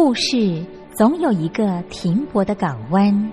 故事总有一个停泊的港湾。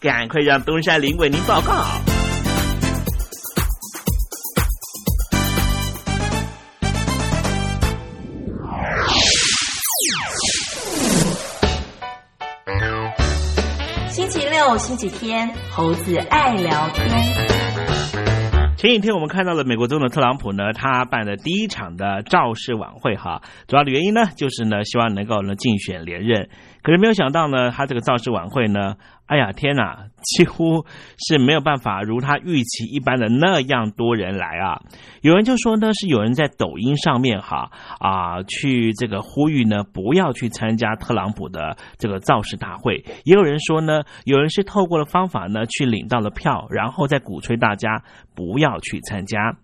赶快让东山林为您报告。星期六、星期天，猴子爱聊天。前几天我们看到了美国总统特朗普呢，他办的第一场的造势晚会哈，主要的原因呢，就是呢，希望能够呢竞选连任。可是没有想到呢，他这个造势晚会呢，哎呀天哪，几乎是没有办法如他预期一般的那样多人来啊！有人就说呢，是有人在抖音上面哈啊去这个呼吁呢，不要去参加特朗普的这个造势大会。也有人说呢，有人是透过了方法呢去领到了票，然后再鼓吹大家不要去参加。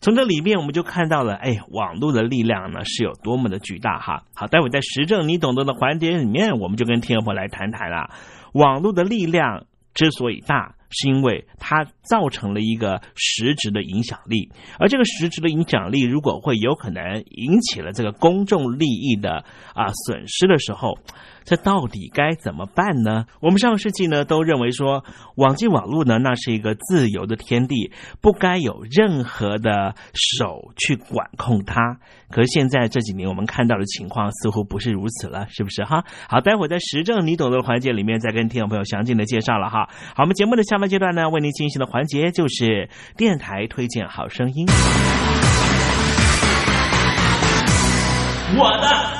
从这里面我们就看到了，哎，网络的力量呢是有多么的巨大哈。好，待会在时政你懂得的环节里面，我们就跟听众朋友来谈谈了。网络的力量之所以大，是因为它造成了一个实质的影响力，而这个实质的影响力如果会有可能引起了这个公众利益的啊损失的时候。这到底该怎么办呢？我们上世纪呢都认为说，网际网络呢那是一个自由的天地，不该有任何的手去管控它。可是现在这几年我们看到的情况似乎不是如此了，是不是哈？好，待会在时政你懂的环节里面再跟听众朋友详尽的介绍了哈。好，我们节目的下半阶段呢，为您进行的环节就是电台推荐好声音。我的。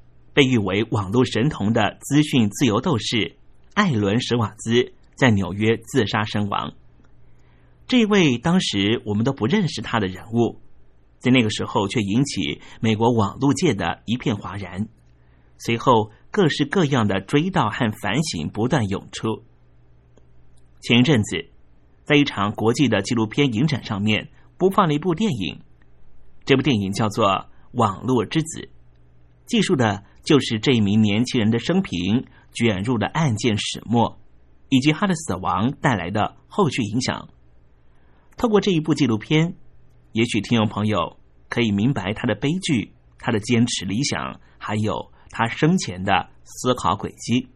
被誉为网络神童的资讯自由斗士艾伦·史瓦兹在纽约自杀身亡。这位当时我们都不认识他的人物，在那个时候却引起美国网络界的一片哗然。随后，各式各样的追悼和反省不断涌出。前一阵子，在一场国际的纪录片影展上面播放了一部电影，这部电影叫做《网络之子》，记述的。就是这一名年轻人的生平卷入了案件始末，以及他的死亡带来的后续影响。透过这一部纪录片，也许听众朋友可以明白他的悲剧、他的坚持理想，还有他生前的思考轨迹。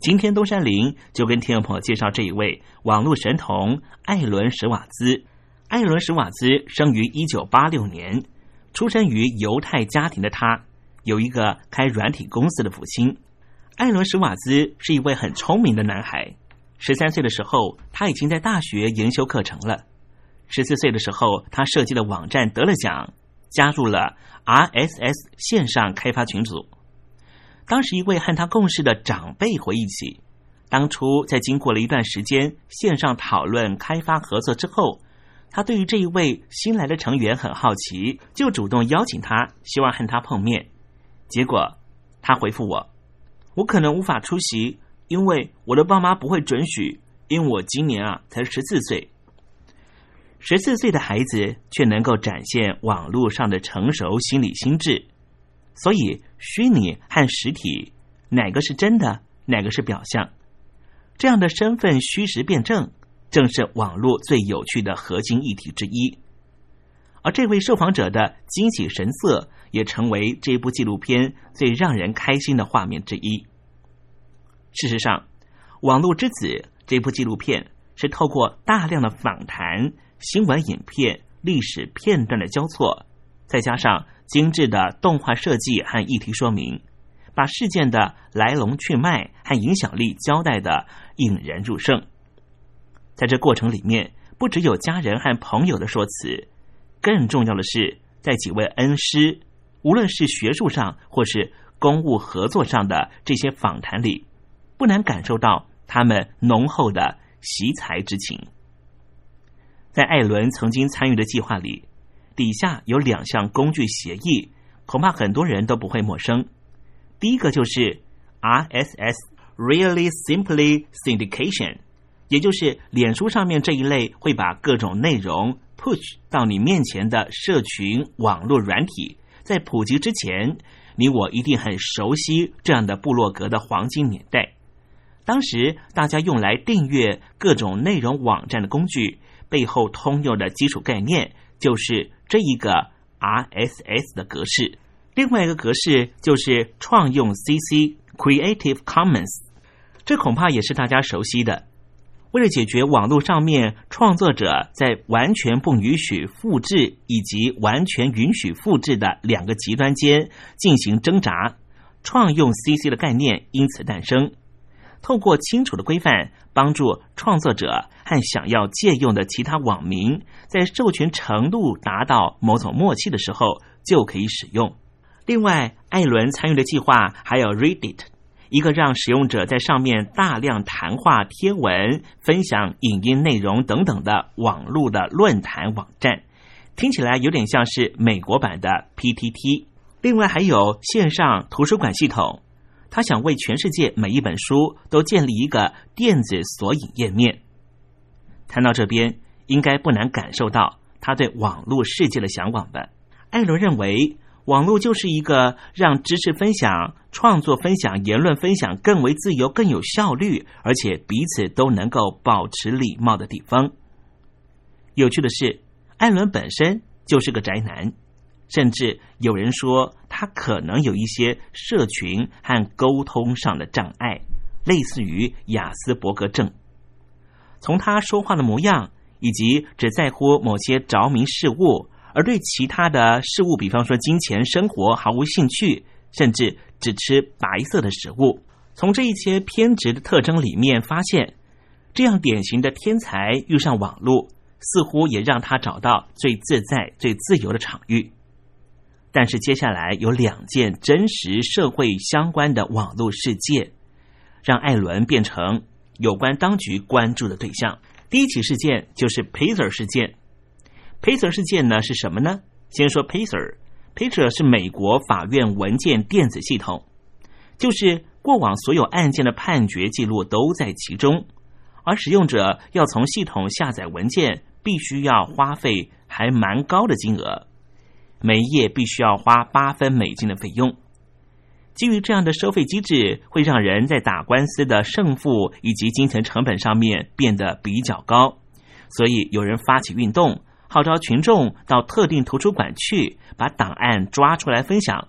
今天东山林就跟听众朋友介绍这一位网络神童艾伦·史瓦兹。艾伦·史瓦兹生于一九八六年，出生于犹太家庭的他。有一个开软体公司的父亲，艾伦·史瓦兹是一位很聪明的男孩。十三岁的时候，他已经在大学研修课程了。十四岁的时候，他设计的网站得了奖，加入了 RSS 线上开发群组。当时，一位和他共事的长辈回忆起，当初在经过了一段时间线上讨论开发合作之后，他对于这一位新来的成员很好奇，就主动邀请他，希望和他碰面。结果，他回复我：“我可能无法出席，因为我的爸妈不会准许。因为我今年啊才十四岁，十四岁的孩子却能够展现网络上的成熟心理心智。所以，虚拟和实体哪个是真的，哪个是表象？这样的身份虚实辩证，正是网络最有趣的核心议题之一。而这位受访者的惊喜神色。”也成为这部纪录片最让人开心的画面之一。事实上，《网络之子》这部纪录片是透过大量的访谈、新闻影片、历史片段的交错，再加上精致的动画设计和议题说明，把事件的来龙去脉和影响力交代的引人入胜。在这过程里面，不只有家人和朋友的说辞，更重要的是在几位恩师。无论是学术上或是公务合作上的这些访谈里，不难感受到他们浓厚的惜才之情。在艾伦曾经参与的计划里，底下有两项工具协议，恐怕很多人都不会陌生。第一个就是 RSS（Really Simply Syndication），也就是脸书上面这一类会把各种内容 push 到你面前的社群网络软体。在普及之前，你我一定很熟悉这样的部落格的黄金年代。当时大家用来订阅各种内容网站的工具，背后通用的基础概念就是这一个 RSS 的格式。另外一个格式就是创用 CC（Creative Commons），这恐怕也是大家熟悉的。为了解决网络上面创作者在完全不允许复制以及完全允许复制的两个极端间进行挣扎，创用 CC 的概念因此诞生。透过清楚的规范，帮助创作者和想要借用的其他网民在授权程度达到某种默契的时候就可以使用。另外，艾伦参与的计划还有 Reddit。一个让使用者在上面大量谈话、贴文、分享影音内容等等的网络的论坛网站，听起来有点像是美国版的 PTT。另外还有线上图书馆系统，他想为全世界每一本书都建立一个电子索引页面。谈到这边，应该不难感受到他对网络世界的向往吧？艾伦认为。网络就是一个让知识分享、创作分享、言论分享更为自由、更有效率，而且彼此都能够保持礼貌的地方。有趣的是，艾伦本身就是个宅男，甚至有人说他可能有一些社群和沟通上的障碍，类似于雅斯伯格症。从他说话的模样，以及只在乎某些着迷事物，而对其他的事物，比方说金钱、生活毫无兴趣，甚至只吃白色的食物。从这一些偏执的特征里面发现，这样典型的天才遇上网络，似乎也让他找到最自在、最自由的场域。但是接下来有两件真实社会相关的网络事件，让艾伦变成。有关当局关注的对象，第一起事件就是 Pacer 事件。Pacer 事件呢是什么呢？先说 Pacer，Pacer 是美国法院文件电子系统，就是过往所有案件的判决记录都在其中，而使用者要从系统下载文件，必须要花费还蛮高的金额，每页必须要花八分美金的费用。基于这样的收费机制，会让人在打官司的胜负以及金钱成本上面变得比较高，所以有人发起运动，号召群众到特定图书馆去把档案抓出来分享。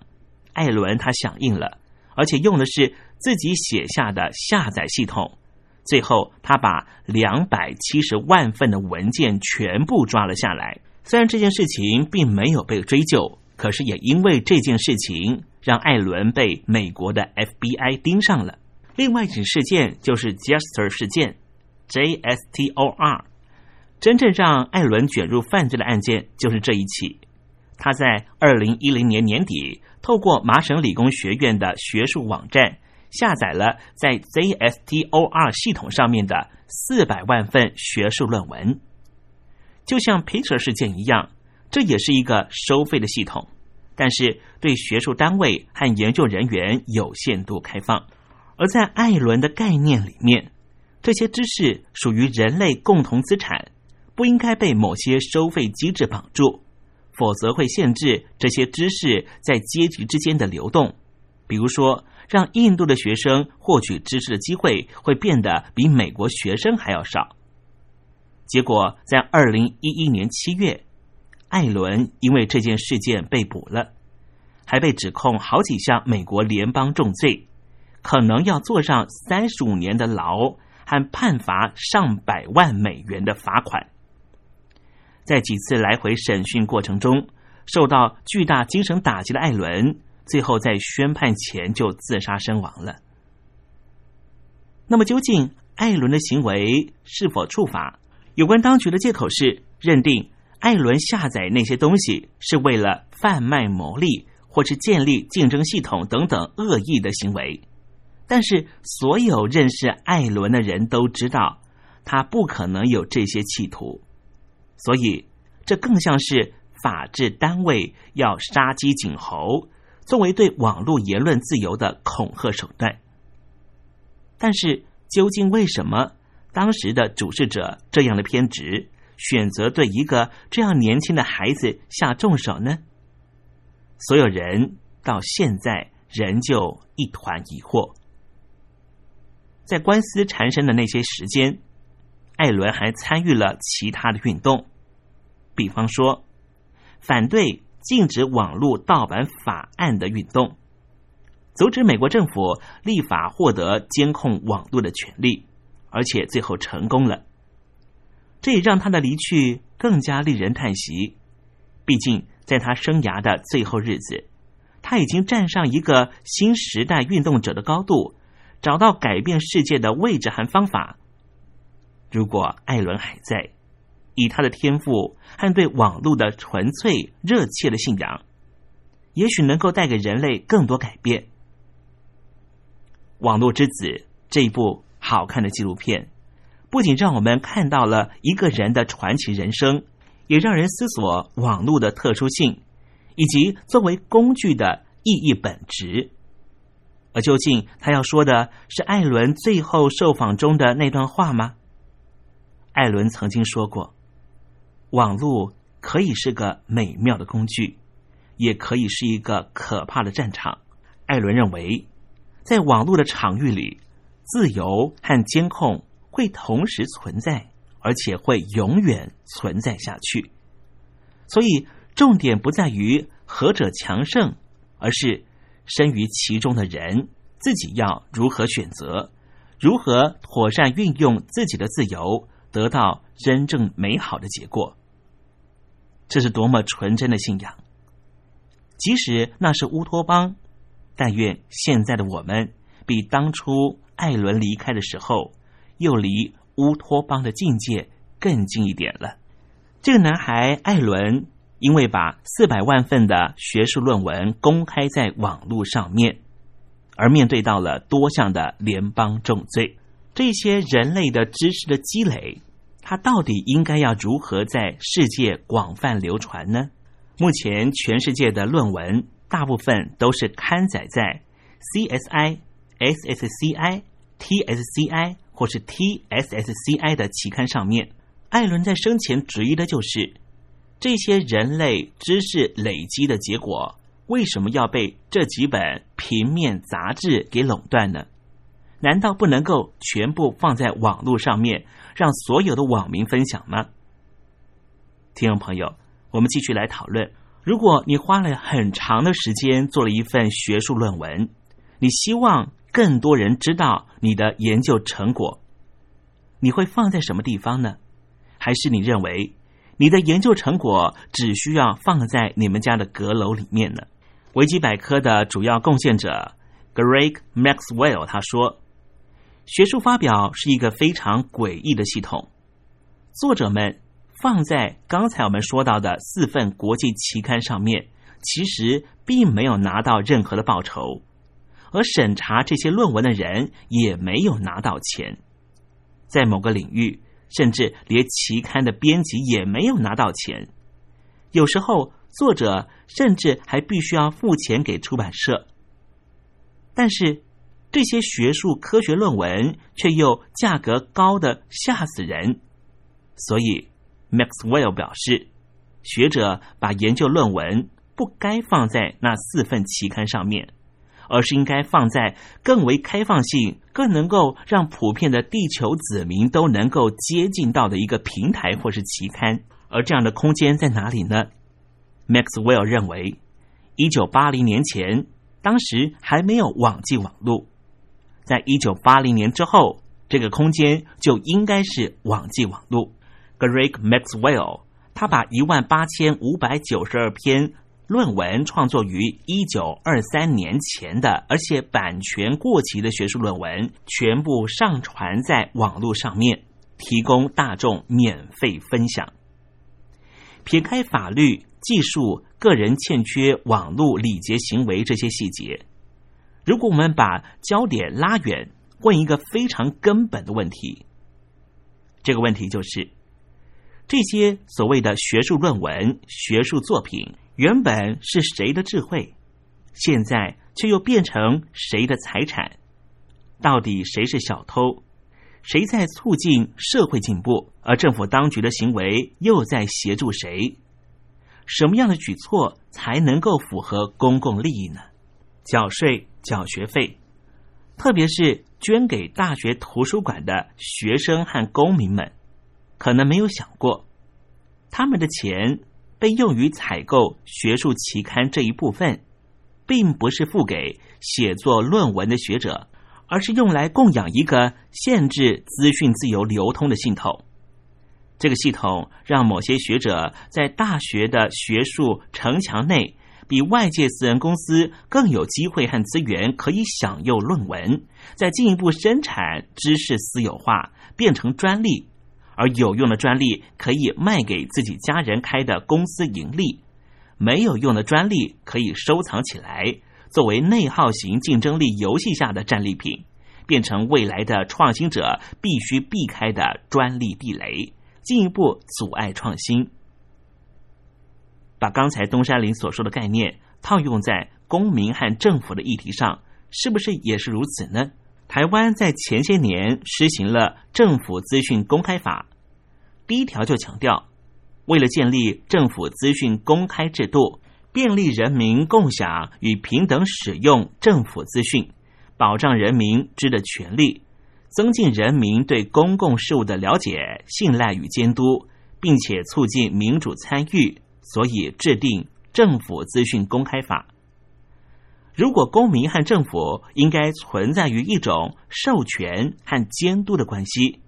艾伦他响应了，而且用的是自己写下的下载系统，最后他把两百七十万份的文件全部抓了下来。虽然这件事情并没有被追究，可是也因为这件事情。让艾伦被美国的 FBI 盯上了。另外一起事件就是 Jester 事件，J-S-T-O-R。真正让艾伦卷入犯罪的案件就是这一起。他在二零一零年年底，透过麻省理工学院的学术网站下载了在 ZSTOR 系统上面的四百万份学术论文。就像 Peter 事件一样，这也是一个收费的系统。但是对学术单位和研究人员有限度开放，而在艾伦的概念里面，这些知识属于人类共同资产，不应该被某些收费机制绑住，否则会限制这些知识在阶级之间的流动。比如说，让印度的学生获取知识的机会会变得比美国学生还要少。结果在二零一一年七月。艾伦因为这件事件被捕了，还被指控好几项美国联邦重罪，可能要坐上三十五年的牢和判罚上百万美元的罚款。在几次来回审讯过程中，受到巨大精神打击的艾伦，最后在宣判前就自杀身亡了。那么，究竟艾伦的行为是否触法？有关当局的借口是认定。艾伦下载那些东西是为了贩卖牟利，或是建立竞争系统等等恶意的行为。但是，所有认识艾伦的人都知道，他不可能有这些企图。所以，这更像是法治单位要杀鸡儆猴，作为对网络言论自由的恐吓手段。但是，究竟为什么当时的主事者这样的偏执？选择对一个这样年轻的孩子下重手呢？所有人到现在仍旧一团疑惑。在官司缠身的那些时间，艾伦还参与了其他的运动，比方说反对禁止网络盗版法案的运动，阻止美国政府立法获得监控网络的权利，而且最后成功了。这也让他的离去更加令人叹息。毕竟，在他生涯的最后日子，他已经站上一个新时代运动者的高度，找到改变世界的位置和方法。如果艾伦还在，以他的天赋和对网络的纯粹热切的信仰，也许能够带给人类更多改变。《网络之子》这一部好看的纪录片。不仅让我们看到了一个人的传奇人生，也让人思索网络的特殊性，以及作为工具的意义本质。而究竟他要说的是艾伦最后受访中的那段话吗？艾伦曾经说过：“网络可以是个美妙的工具，也可以是一个可怕的战场。”艾伦认为，在网络的场域里，自由和监控。会同时存在，而且会永远存在下去。所以，重点不在于何者强盛，而是身于其中的人自己要如何选择，如何妥善运用自己的自由，得到真正美好的结果。这是多么纯真的信仰！即使那是乌托邦，但愿现在的我们比当初艾伦离开的时候，又离乌托邦的境界更近一点了。这个男孩艾伦，因为把四百万份的学术论文公开在网络上面，而面对到了多项的联邦重罪。这些人类的知识的积累。它到底应该要如何在世界广泛流传呢？目前全世界的论文大部分都是刊载在 CSI、SSCI、TSCI 或是 TSSCI 的期刊上面。艾伦在生前质疑的就是这些人类知识累积的结果，为什么要被这几本平面杂志给垄断呢？难道不能够全部放在网络上面？让所有的网民分享吗？听众朋友，我们继续来讨论。如果你花了很长的时间做了一份学术论文，你希望更多人知道你的研究成果，你会放在什么地方呢？还是你认为你的研究成果只需要放在你们家的阁楼里面呢？维基百科的主要贡献者 Greg Maxwell 他说。学术发表是一个非常诡异的系统。作者们放在刚才我们说到的四份国际期刊上面，其实并没有拿到任何的报酬，而审查这些论文的人也没有拿到钱。在某个领域，甚至连期刊的编辑也没有拿到钱。有时候，作者甚至还必须要付钱给出版社。但是。这些学术科学论文却又价格高的吓死人，所以 Maxwell 表示，学者把研究论文不该放在那四份期刊上面，而是应该放在更为开放性、更能够让普遍的地球子民都能够接近到的一个平台或是期刊。而这样的空间在哪里呢？Maxwell 认为，一九八零年前，当时还没有网际网络。在一九八零年之后，这个空间就应该是网际网络。Greg Maxwell 他把一万八千五百九十二篇论文创作于一九二三年前的，而且版权过期的学术论文，全部上传在网络上面，提供大众免费分享。撇开法律、技术、个人欠缺网络礼节行为这些细节。如果我们把焦点拉远，问一个非常根本的问题，这个问题就是：这些所谓的学术论文、学术作品，原本是谁的智慧，现在却又变成谁的财产？到底谁是小偷？谁在促进社会进步？而政府当局的行为又在协助谁？什么样的举措才能够符合公共利益呢？缴税。缴学费，特别是捐给大学图书馆的学生和公民们，可能没有想过，他们的钱被用于采购学术期刊这一部分，并不是付给写作论文的学者，而是用来供养一个限制资讯自由流通的系统。这个系统让某些学者在大学的学术城墙内。比外界私人公司更有机会和资源可以享用论文，再进一步生产知识私有化，变成专利，而有用的专利可以卖给自己家人开的公司盈利，没有用的专利可以收藏起来，作为内耗型竞争力游戏下的战利品，变成未来的创新者必须避开的专利地雷，进一步阻碍创新。把刚才东山林所说的概念套用在公民和政府的议题上，是不是也是如此呢？台湾在前些年实行了政府资讯公开法，第一条就强调，为了建立政府资讯公开制度，便利人民共享与平等使用政府资讯，保障人民知的权利，增进人民对公共事务的了解、信赖与监督，并且促进民主参与。所以制定政府资讯公开法》。如果公民和政府应该存在于一种授权和监督的关系，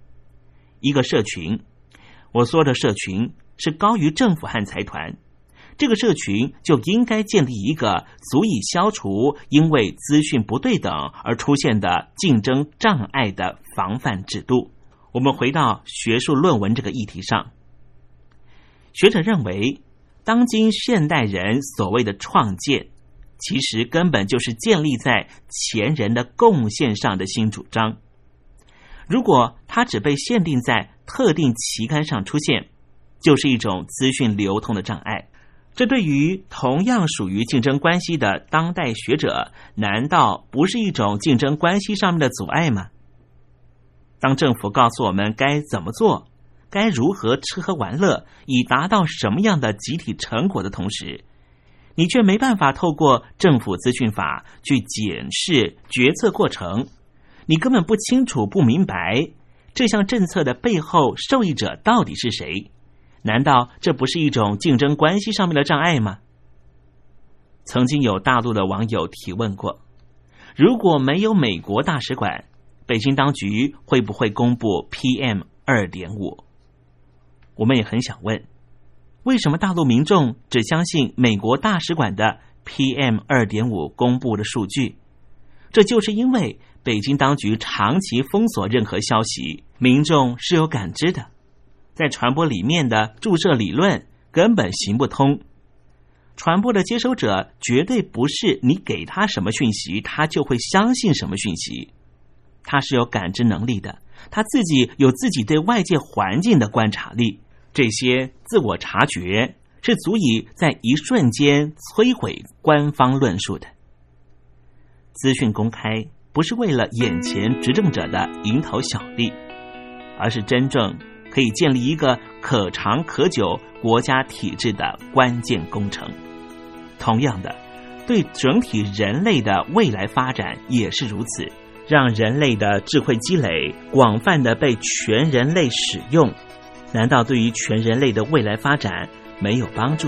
一个社群，我说的社群是高于政府和财团，这个社群就应该建立一个足以消除因为资讯不对等而出现的竞争障碍的防范制度。我们回到学术论文这个议题上，学者认为，当今现代人所谓的创建。其实根本就是建立在前人的贡献上的新主张。如果它只被限定在特定期刊上出现，就是一种资讯流通的障碍。这对于同样属于竞争关系的当代学者，难道不是一种竞争关系上面的阻碍吗？当政府告诉我们该怎么做，该如何吃喝玩乐，以达到什么样的集体成果的同时，你却没办法透过政府资讯法去检视决策过程，你根本不清楚、不明白这项政策的背后受益者到底是谁？难道这不是一种竞争关系上面的障碍吗？曾经有大陆的网友提问过：如果没有美国大使馆，北京当局会不会公布 PM 二点五？我们也很想问。为什么大陆民众只相信美国大使馆的 PM 二点五公布的数据？这就是因为北京当局长期封锁任何消息，民众是有感知的。在传播里面的注射理论根本行不通。传播的接收者绝对不是你给他什么讯息，他就会相信什么讯息。他是有感知能力的，他自己有自己对外界环境的观察力。这些自我察觉是足以在一瞬间摧毁官方论述的。资讯公开不是为了眼前执政者的蝇头小利，而是真正可以建立一个可长可久国家体制的关键工程。同样的，对整体人类的未来发展也是如此，让人类的智慧积累广泛的被全人类使用。难道对于全人类的未来发展没有帮助？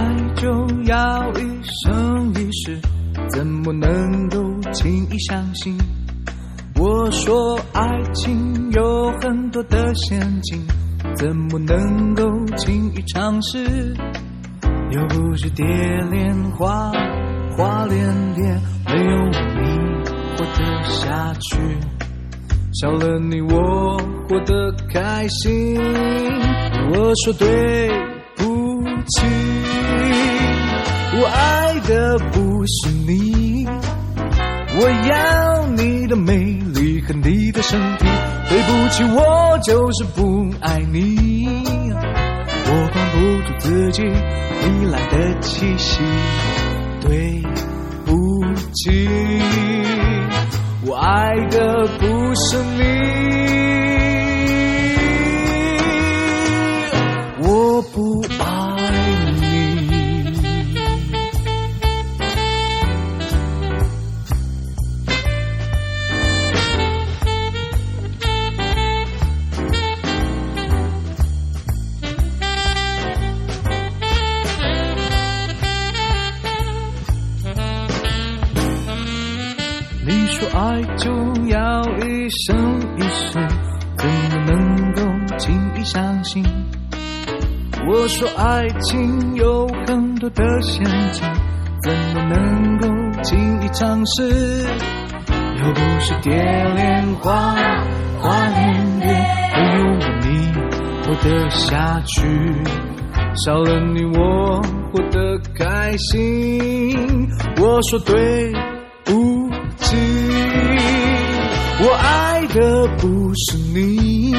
爱就要一生一世，怎么能够轻易相信？我说爱情有很多的陷阱，怎么能够轻易尝试？又不是蝶恋花，花恋蝶，没有你活得下去。少了你我活得开心。我说对不起，我爱的不是你，我要你的美丽和你的身体。对不起，我就是不爱你，我管不住自己糜烂的气息。对不起，我爱的不是你，说爱情有很多的陷阱，怎么能够轻易尝试？又不是蝶恋花，花恋蝶，没有了你活得下去，少了你我活得开心。我说对不起，我爱的不是你，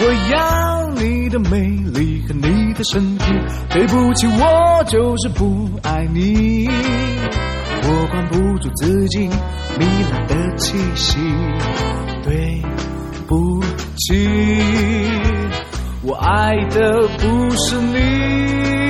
我要你的美丽和你的身体。对不起，我就是不爱你，我管不住自己糜烂的气息。对不起，我爱的不是你。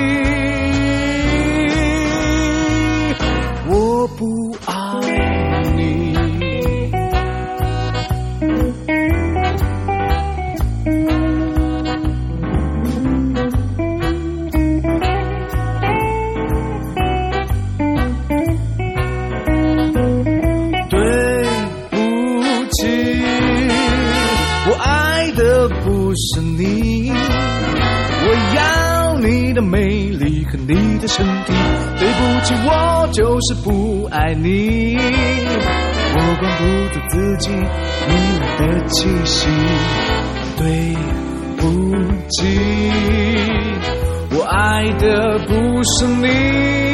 其实，我就是不爱你，我管不住自己迷人的气息。对不起，我爱的不是你。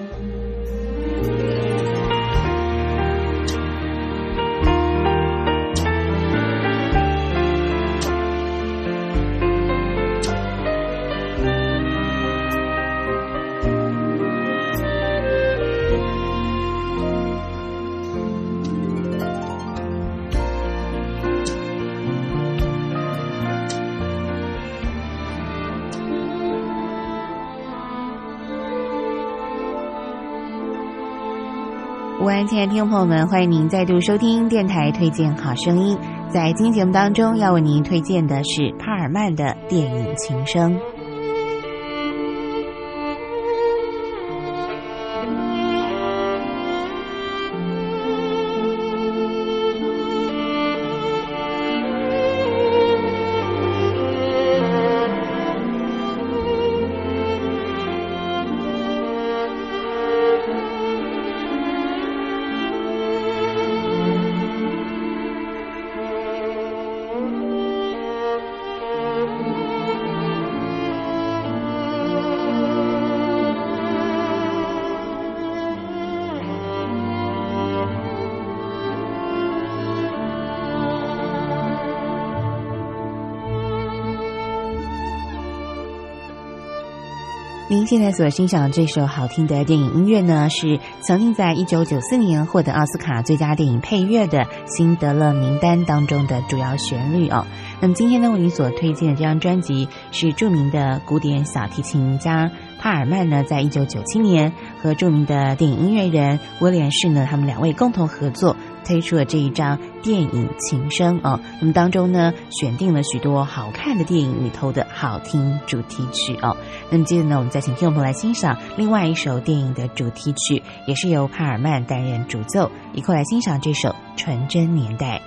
午安，亲爱的听众朋友们，欢迎您再度收听电台推荐好声音。在今天节目当中，要为您推荐的是帕尔曼的电影《琴声》。您现在所欣赏的这首好听的电影音乐呢，是曾经在一九九四年获得奥斯卡最佳电影配乐的《辛德勒名单》当中的主要旋律哦。那么今天呢，为您所推荐的这张专辑是著名的古典小提琴家帕尔曼呢，在一九九七年和著名的电影音乐人威廉士呢，他们两位共同合作。推出了这一张电影《琴声》啊，那么当中呢，选定了许多好看的电影里头的好听主题曲哦。那么接着呢，我们再请听众朋友来欣赏另外一首电影的主题曲，也是由帕尔曼担任主奏，一块来欣赏这首《纯真年代》。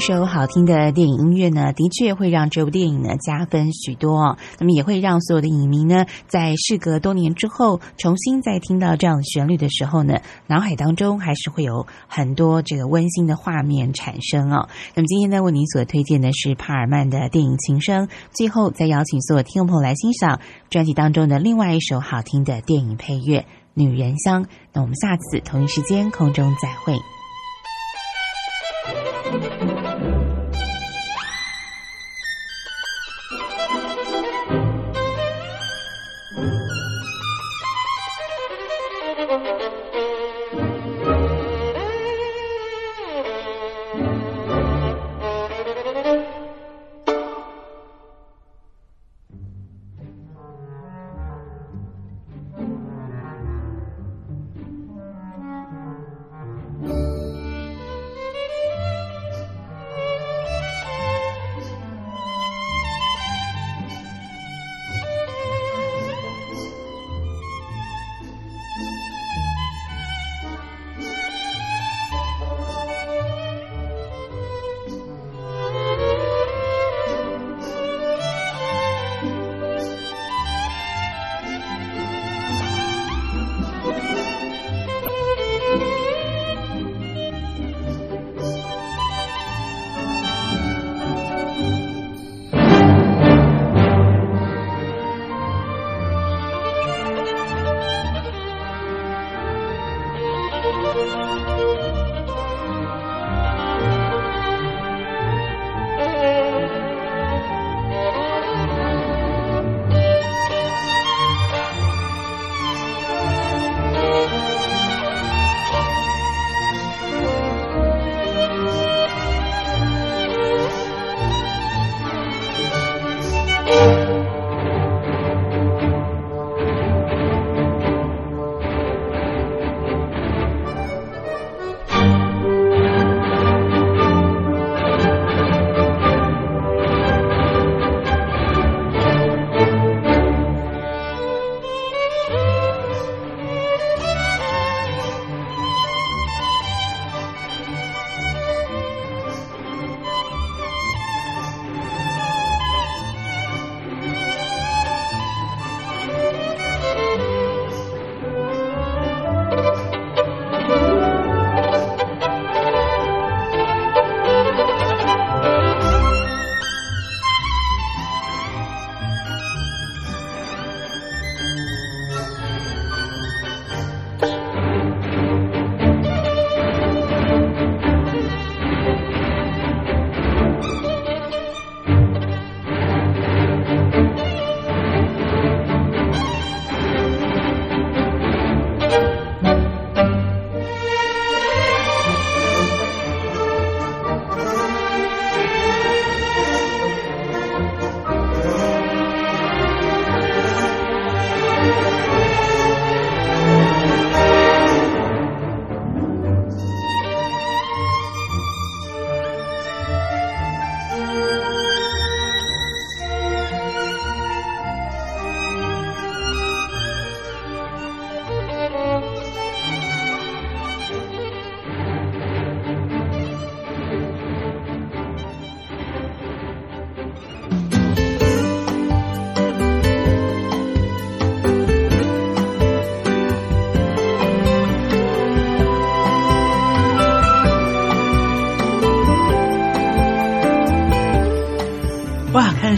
一首好听的电影音乐呢，的确会让这部电影呢加分许多。那么也会让所有的影迷呢，在事隔多年之后，重新再听到这样的旋律的时候呢，脑海当中还是会有很多这个温馨的画面产生哦。那么今天呢，为您所推荐的是帕尔曼的电影《琴声》，最后再邀请所有听众朋友来欣赏专辑当中的另外一首好听的电影配乐《女人香》。那我们下次同一时间空中再会。